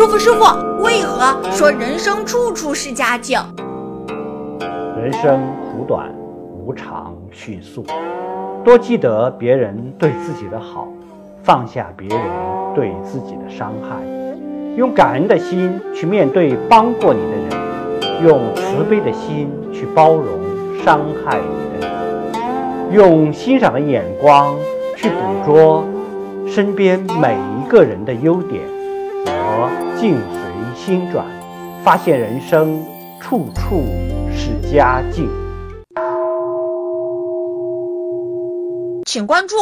师傅，师傅，为何说人生处处是佳境？人生苦短，无常迅速，多记得别人对自己的好，放下别人对自己的伤害，用感恩的心去面对帮过你的人，用慈悲的心去包容伤害你的人，用欣赏的眼光去捕捉身边每一个人的优点。境随心转，发现人生处处是佳境。请关注